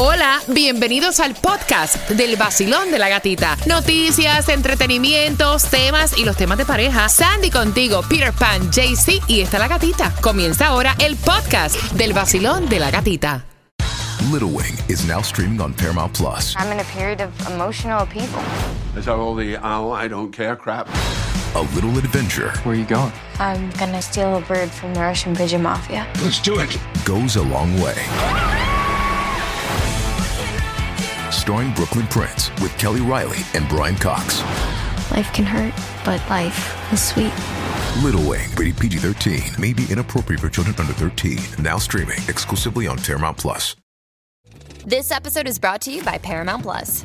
Hola, bienvenidos al podcast del vacilón de la gatita. Noticias, entretenimientos, temas y los temas de pareja. Sandy contigo, Peter Pan, JC y está la gatita. Comienza ahora el podcast del vacilón de la gatita. Little Wing is now streaming on Paramount Plus. I'm in a period of emotional upheaval. Is that all the oh, I don't care crap? A little adventure Where are you going? I'm gonna steal a bird from the Russian pigeon mafia. Let's do it. goes a long way. Starring Brooklyn Prince with Kelly Riley and Brian Cox. Life can hurt, but life is sweet. Little Wing, rated PG 13, may be inappropriate for children under 13. Now streaming exclusively on Paramount Plus. This episode is brought to you by Paramount Plus.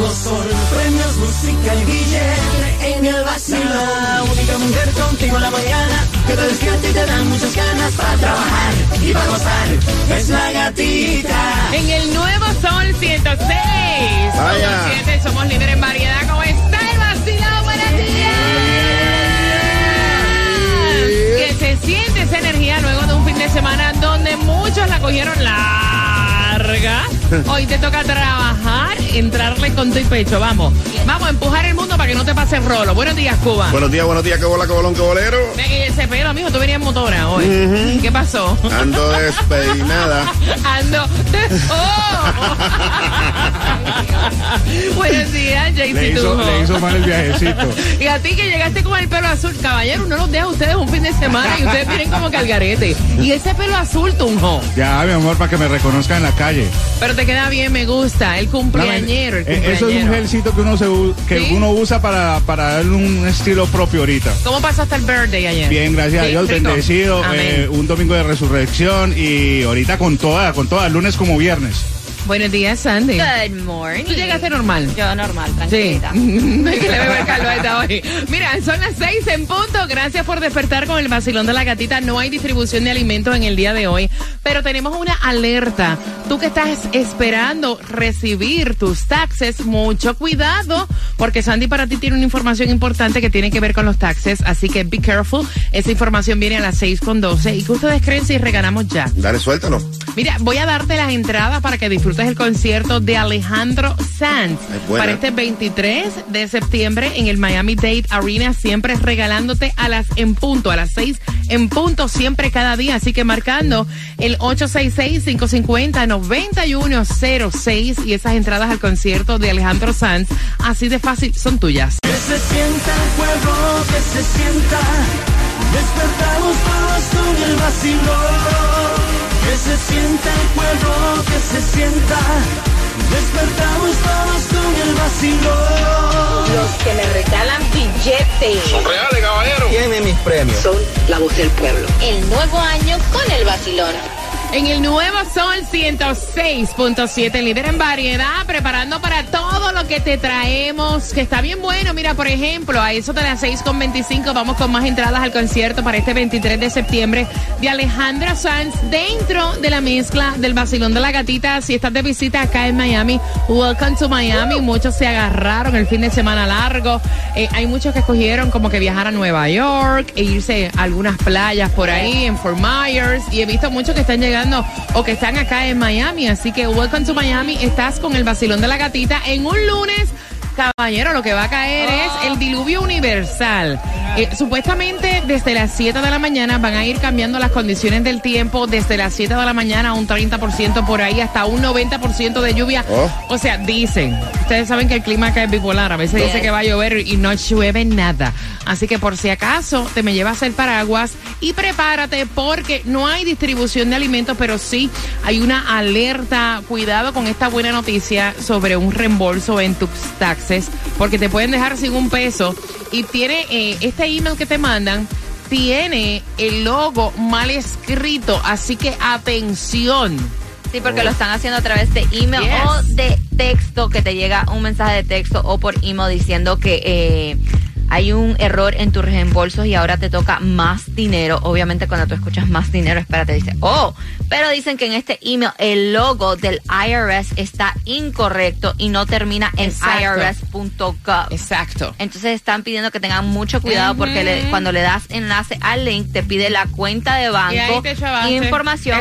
Nuevo sol. Premios, música y billete en el vacilón. La única mujer contigo en la mañana que te despierta y te da muchas ganas para trabajar y para gozar. Es la gatita. En el nuevo Sol 106. Vaya. 7, somos líderes en variedad. ¿Cómo está el vacilón? Buenos días. Que se siente esa energía luego de un fin de semana donde muchos la cogieron larga. Hoy te toca trabajar, entrarle con tu pecho. Vamos, vamos a empujar el mundo para que no te pase el rolo. Buenos días, Cuba. Buenos días, buenos días, que bola, que bolón, que bolero. Ve ese pelo, mijo, tú venías en motora hoy. ¿Qué pasó? Ando despeinada. Ando. ¡Oh! Buenos días, Le JC hizo, Tujo. le hizo mal el viajecito. Y a ti que llegaste con el pelo azul, caballero, no los deja a ustedes un fin de semana y ustedes vienen como calgarete. Y ese pelo azul, Tunjo. Ya, mi amor, para que me reconozcan en la calle. Pero te queda bien, me gusta. El cumpleañero, el Eh, Eso es un cumpleañero. gelcito que uno se que ¿Sí? uno usa para, para darle un estilo propio ahorita. ¿Cómo pasaste el birthday ayer? Bien, gracias a Dios, rico. bendecido. Eh, un domingo de resurrección y ahorita con toda, con toda, lunes como viernes. Buenos días, Sandy. Good morning. ¿Tú llegaste normal? Yo normal, Sí, tranquilita. hay que le beber caldo a esta hoy. Mira, son las seis en punto. Gracias por despertar con el vacilón de la gatita. No hay distribución de alimentos en el día de hoy, pero tenemos una alerta. Tú que estás esperando recibir tus taxes, mucho cuidado, porque Sandy para ti tiene una información importante que tiene que ver con los taxes, así que be careful. Esa información viene a las seis con doce. ¿Y que ustedes creen si reganamos ya? Dale, suéltalo. Mira, voy a darte las entradas para que disfrutes el concierto de Alejandro Sanz Es para este 23 de septiembre en el Miami Dade Arena, siempre regalándote a las en punto, a las 6 en punto, siempre cada día. Así que marcando el 866-550-9106 y esas entradas al concierto de Alejandro Sanz, así de fácil, son tuyas. Que se sienta el pueblo, que se sienta. Despertamos todos con el vacilón. Que se sienta el pueblo, que se sienta. Despertamos todos con el vacilón. Los que me regalan billetes. Reales, caballero. Tiene mis premios. Son la voz del pueblo. El nuevo año con el vacilón. En el nuevo Sol 106.7, líder en variedad, preparando para todo lo que te traemos, que está bien bueno. Mira, por ejemplo, a eso de las 6.25 vamos con más entradas al concierto para este 23 de septiembre de Alejandra Sanz dentro de la mezcla del vacilón de la gatita. Si estás de visita acá en Miami, welcome to Miami. Muchos se agarraron el fin de semana largo. Eh, hay muchos que escogieron como que viajar a Nueva York e irse a algunas playas por ahí en Fort Myers. Y he visto muchos que están llegando o que están acá en Miami. Así que welcome to Miami. Estás con el vacilón de la gatita en un lunes. Caballero, lo que va a caer es el diluvio universal. Eh, supuestamente desde las 7 de la mañana van a ir cambiando las condiciones del tiempo, desde las 7 de la mañana un 30% por ahí hasta un 90% de lluvia. Oh. O sea, dicen, ustedes saben que el clima acá es bipolar, a veces dice que va a llover y no llueve nada. Así que por si acaso te me llevas el paraguas y prepárate porque no hay distribución de alimentos, pero sí hay una alerta. Cuidado con esta buena noticia sobre un reembolso en tus taxes, porque te pueden dejar sin un peso. Y tiene eh, este email que te mandan, tiene el logo mal escrito, así que atención. Sí, porque lo están haciendo a través de email Yes. o de texto, que te llega un mensaje de texto o por email diciendo que eh, hay un error en tus reembolsos y ahora te toca más dinero. Obviamente cuando tú escuchas más dinero, espérate, dice, oh, pero dicen que en este email el logo del IRS está incorrecto y no termina en irs.gov. Exacto. Entonces están pidiendo que tengan mucho cuidado porque le- cuando le das enlace al link te pide la cuenta de banco Y ahí te chavaste. información.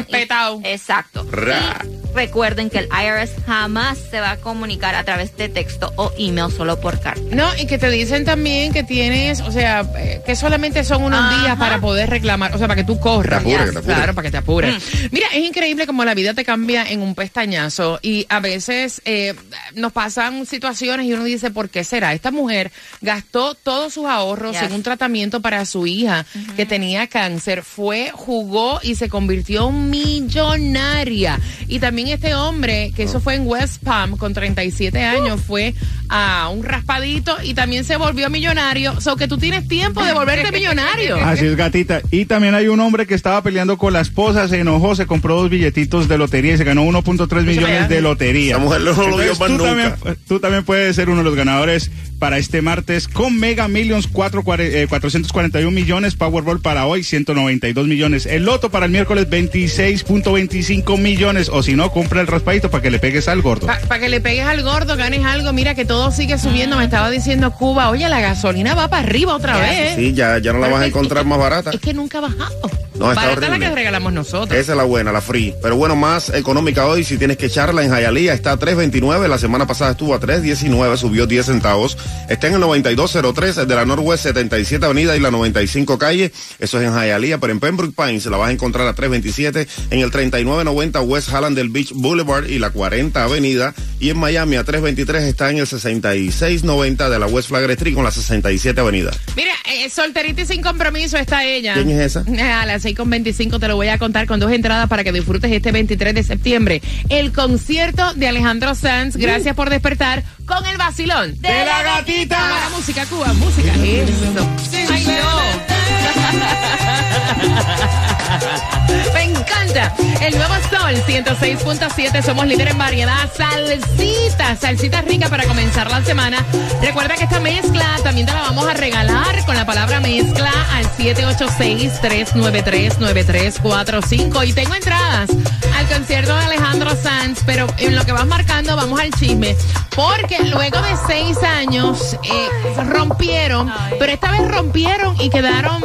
Exacto. Ra. Y recuerden que el IRS jamás se va a comunicar a través de texto o email solo por carta. No, y que te dicen también que tienes, o sea, eh, que solamente son unos Ajá. días para poder reclamar, o sea, para que tú corras. Te que te apures. Claro, para que te apures. Mm. Mira, es increíble como la vida te cambia en un pestañazo y a veces eh, nos pasan situaciones y uno dice, ¿por qué será? Esta mujer gastó todos sus ahorros Yes. en un tratamiento para su hija que tenía cáncer, fue, jugó y se convirtió en millonaria. Y también este hombre, que eso fue en West Palm, con 37 años, fue a un raspadito y también se volvió millonario. So que tú tienes tiempo de volverte millonario. Así es, gatita. Y también hay un hombre que estaba peleando con la esposa, se enojó, se compró dos billetitos de lotería y se ganó 1.3 millones de lotería. Esa mujer no lo vio más tú, nunca. también, tú también puedes ser uno de los ganadores para este martes con Mega Millions 4, eh, 441 millones, Powerball para hoy 192 millones, el Loto para el miércoles 26.25 millones o si no, compra el raspadito para que le pegues al gordo. Para que le pegues al gordo, ganes algo. Mira que todo sigue subiendo. Me estaba diciendo Cuba, oye, la gasolina va para arriba otra vez. Sí, ya, ya no la Pero vas a que- encontrar más barata. Es que nunca ha bajado. No, está Barata la horrible. que regalamos nosotros. Esa es la buena, la free. Pero bueno, más económica hoy, si tienes que echarla en Hialeah, está a 3.29. La semana pasada estuvo a 3.19, subió 10 centavos. Está en el 9203 de la Northwest 77 Avenida y la 95 Calle. Eso es en Hialeah, pero en Pembroke Pines la vas a encontrar a 3.27 en el 3990 West Hallandale Beach Boulevard y la 40 Avenida. Y en Miami a 3.23 está en el 6690 de la West Flagler Street con la 67 Avenida. Mira, eh, solterita y sin compromiso está ella. ¿Quién es esa? A las 6 con 25 te lo voy a contar con dos entradas para que disfrutes este 23 de septiembre. El concierto de Alejandro Sanz. Gracias por despertar con el vacilón. ¡De la gatita! Para música, Cuba, música. Eso. Ay, no. Me encanta. El nuevo Sol 106.7. Somos líder en variedad. Salsita. Salsita rica para comenzar la semana. Recuerda que esta mezcla también te la vamos a regalar con la palabra mezcla al 786-393-9345. Y tengo entradas al concierto de Alejandro Sanz. Pero en lo que vas marcando, vamos al chisme. Porque luego de seis años eh, rompieron. Pero esta vez rompieron y quedaron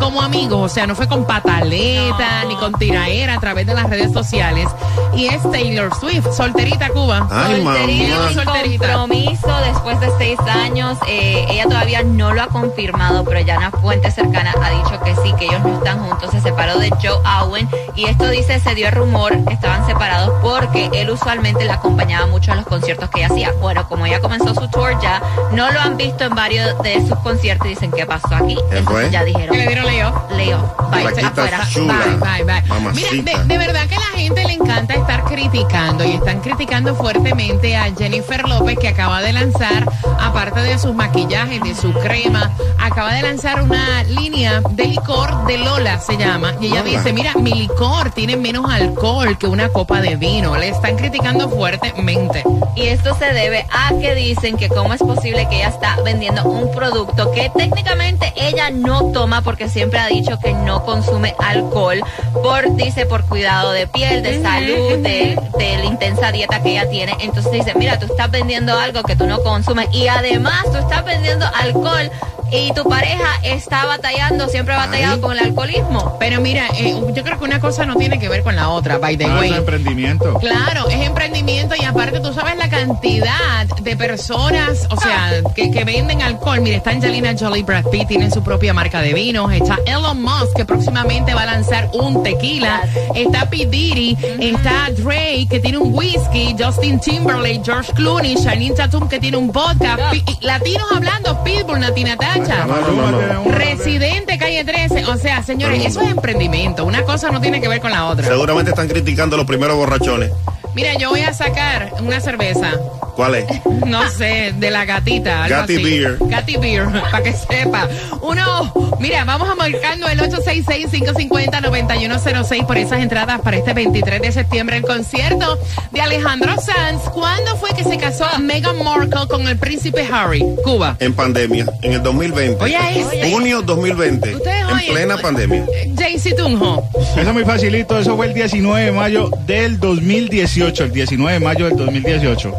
como amigos, o sea, no fue con pataleta ni con tiraera a través de las redes sociales. Y es Taylor Swift, solterita Cuba. Ay, Solterita, Solterita. compromiso después de seis años. Eh, ella todavía no lo ha confirmado, pero ya una fuente cercana ha dicho que sí, que ellos no están juntos. Se separó de Joe Owen y esto dice, se dio el rumor que estaban separados porque él usualmente la acompañaba mucho en los conciertos que ella hacía. Bueno, como ella comenzó su tour ya, no lo han visto en varios de sus conciertos y dicen, ¿qué pasó aquí? ¿Qué Entonces ya dijeron, leo. Leo, bye, Flaquita afuera. chula. Bye, bye, bye. Mira, de, de verdad que a la gente le encanta estar criticando y están criticando fuertemente a Jennifer López que acaba de lanzar, aparte de sus maquillajes, de su crema, acaba de lanzar una línea de licor de Lola, se llama. Y ella Lola. dice, mira, mi licor tiene menos alcohol que una copa de vino. Le están criticando fuertemente. Y esto se debe a que dicen que cómo es posible que ella está vendiendo un producto que técnicamente ella no toma porque siempre ha dicho que no consume alcohol por, dice, por cuidado de piel, de salud, de, de la intensa dieta que ella tiene. Entonces dice, mira, tú estás vendiendo algo que tú no consumes y además tú estás vendiendo alcohol y tu pareja está batallando, siempre ha batallado Ay. con el alcoholismo. Pero mira, eh, yo creo que una cosa no tiene que ver con la otra, by the Ah, way. es emprendimiento. Claro, es emprendimiento y aparte tú sabes la cantidad de personas, o sea, que, que venden alcohol. Mira, está Angelina Jolie, Brad Pitt, tienen su propia marca de vinos. Está Elon Musk, que próximamente va a lanzar un tequila. Está P. Diddy, está Drake, que tiene un whisky. Justin Timberlake, George Clooney, Shannon Tatum, que tiene un vodka. Latinos hablando, Pitbull, Nati Natacha. Muchacha. No, no, no, no. Residente calle 13. O sea, señores, eso es emprendimiento. Una cosa no tiene que ver con la otra. Seguramente están criticando los primeros borrachones. Mira, yo voy a sacar una cerveza. ¿Cuál es? No sé, de la gatita. algo Gatti así. Beer. Gatti Beer, para que sepa. Uno, mira, vamos a marcando el 866-550-9106 por esas entradas para este 23 de septiembre, el concierto de Alejandro Sanz. ¿Cuándo fue que se casó Meghan Markle con el príncipe Harry? Cuba. En pandemia, en el 2020. Oye, este. Junio 2020. Ustedes en oyen, plena oye, pandemia. Jaycee Tunjo. Eso es muy facilito, eso fue el 19 de mayo del 2018, el 19 de mayo del 2018.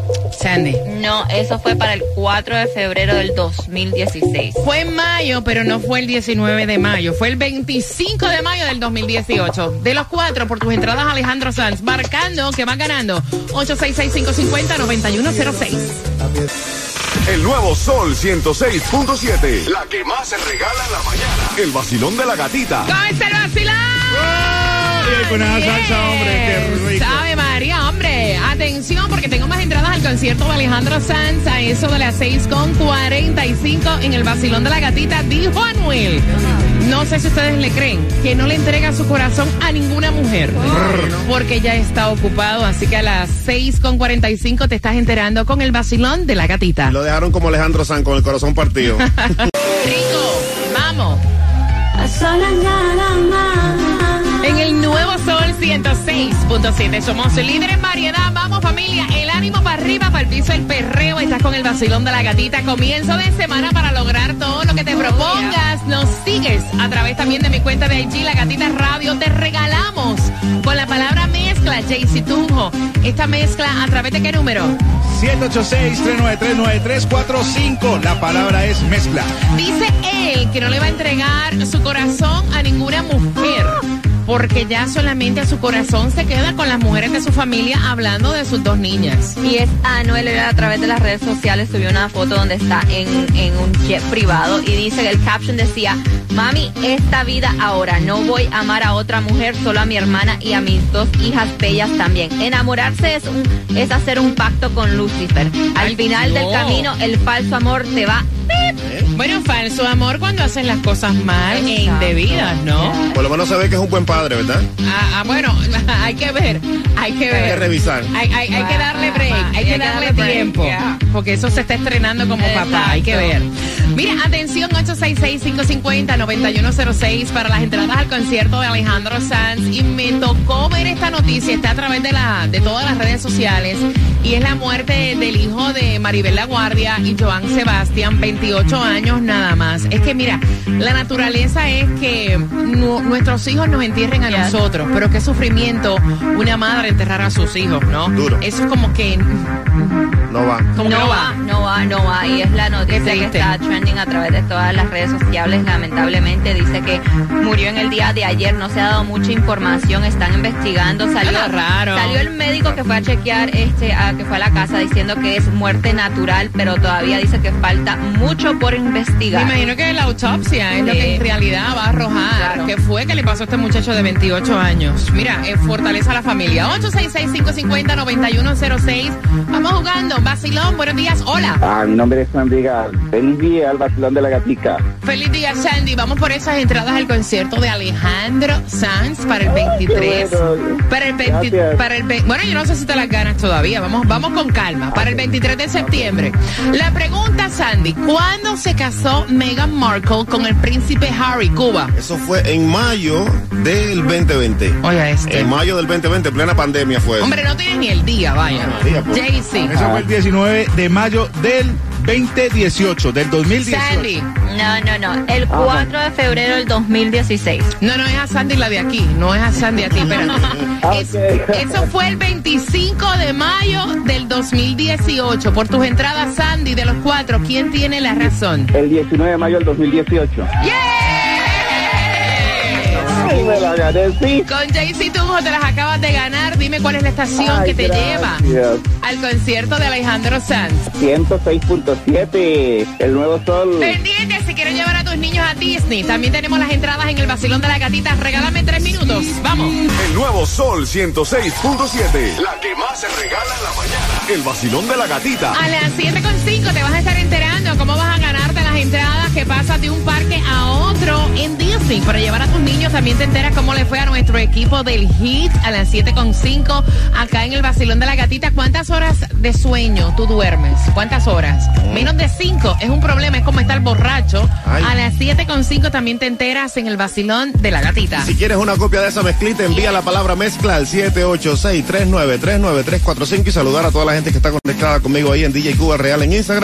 Sandy. No, eso fue para el 4 de febrero del 2016. Fue en mayo, pero no fue el 19 de mayo. Fue el 25 de mayo del 2018. De los cuatro, por tus entradas, Alejandro Sanz, marcando que van ganando 866-550-9106. El nuevo Sol 106.7. La que más se regala en la mañana. El vacilón de la gatita. ¿Cómo está el vacilón? Y con esa salsa, hombre, qué rico. Sabe María, hombre. Atención, porque tengo más entradas al concierto de Alejandro Sanz a eso de las 6.45 en el vacilón de la gatita, dijo Anuel. No sé si ustedes le creen que no le entrega su corazón a ninguna mujer. Porque ya está ocupado, así que a las 6.45 te estás enterando con el vacilón de la gatita. Lo dejaron como Alejandro San con el corazón partido. Rico, vamos. En el nuevo Sol 106.7 somos líder en variedad. Vamos familia, el ánimo para arriba, para el piso, el perreo. Estás con el vacilón de la gatita. Comienzo de semana para lograr todo lo que te propongas. Nos sigues a través también de mi cuenta de IG, La Gatita Radio. Te regalamos con la palabra mezcla, Jaycee Tunjo. Esta mezcla, ¿a través de qué número? 786-393-9345. La palabra es mezcla. Dice él que no le va a entregar su corazón a ninguna mujer. Porque ya solamente a su corazón se queda con las mujeres de su familia hablando de sus dos niñas. Y es Anuel a través de las redes sociales subió una foto donde está en, en un jet privado y dice que el caption decía, mami, esta vida ahora, no voy a amar a otra mujer, solo a mi hermana y a mis dos hijas bellas también. Enamorarse es, un, es hacer un pacto con Lucifer. Al Ay, final del no. camino, el falso amor te va... Bueno, falso amor cuando hacen las cosas mal e indebidas, ¿no? Por lo menos se ve que es un buen padre, ¿verdad? Ah, ah, bueno, hay que ver, hay que ver. Hay que revisar. Hay, hay- hay que darle break, que que darle tiempo, yeah. porque eso se está estrenando como papá, hay que ver. Mira, atención, 866-550-9106 para las entradas al concierto de Alejandro Sanz. Y me tocó ver esta noticia, está a través de, la, de todas las redes sociales, y es la muerte del hijo de Maribel La Guardia y Joan Sebastián, 28 años nada más. Es que mira, la naturaleza es que nu- nuestros hijos nos entierren a nosotros, pero qué sufrimiento una madre enterrar a sus hijos, ¿no? Duro. Eso es como que, No va. No va, no va, no va. Y es la noticia que está trending a través de todas las redes sociales. Lamentablemente dice que murió en el día de ayer. No se ha dado mucha información. Están investigando. Salió, raro. salió el médico que fue a chequear, este, a, que fue a la casa diciendo que es muerte natural, pero todavía dice que falta mucho por Me investigar. imagino que la autopsia es lo Sí. que en realidad va a arrojar Claro. qué fue que le pasó a este muchacho de 28 años. Mira, eh, fortaleza a la familia. 866-550-9106. Vamos jugando. Vacilón, buenos días. Hola. Ah, mi nombre es Juan Vigal. Feliz día al vacilón de la gatica. Feliz día, Sandy. Vamos por esas entradas al concierto de Alejandro Sanz para el 23. qué bueno. Para el 20 Gracias. para el ve- bueno, yo no sé si te las ganas todavía. Vamos, vamos con calma. Para el 23 de septiembre. La pregunta, Sandy, ¿cuándo se casó Meghan Markle con el príncipe Harry, Cuba? Eso fue en mayo del 2020. Oiga este. En mayo del 2020, en plena pandemia fue. Hombre, no tienes ni el día, vaya. No, día, pues. Jaycee. Eso fue el 19 de mayo del 2018, del 2018. Sandy. No, no, no. El 4 de febrero del 2016. No, no es a Sandy la de aquí, no es a Sandy aquí, espérate. Es- Ok. eso fue el 25 de mayo del 2018. Por tus entradas, Sandy, de los cuatro, ¿quién tiene la razón? El 19 de mayo del 2018. ¡Yes! La gané, sí. Con Jaycee Tunjo te las acabas de ganar. Dime cuál es la estación Ay, que te gracias. lleva al concierto de Alejandro Sanz. 106.7. El nuevo sol. Pendiente, si quieres llevar a tus niños a Disney, también tenemos las entradas en el Basilón de la Gatita. Regálame tres minutos. Vamos. El nuevo Sol 106.7. La que más se regala en la mañana. El vacilón de la gatita. A las 7.5 te vas a estar enterando cómo vas a ganarte las entradas que pasa sí, para llevar a tus niños también te enteras cómo le fue a nuestro equipo del HIT a las 7.5 acá en el Basilón de la Gatita. ¿Cuántas horas de sueño tú duermes? ¿Cuántas horas? Menos de 5. Es un problema, es como estar borracho. Ay. A las 7.5 también te enteras en el Basilón de la Gatita. Si quieres una copia de esa mezclita, envía la palabra mezcla al 786-393-9345 y saludar a toda la gente que está conectada conmigo ahí en DJ Cuba Real en Instagram.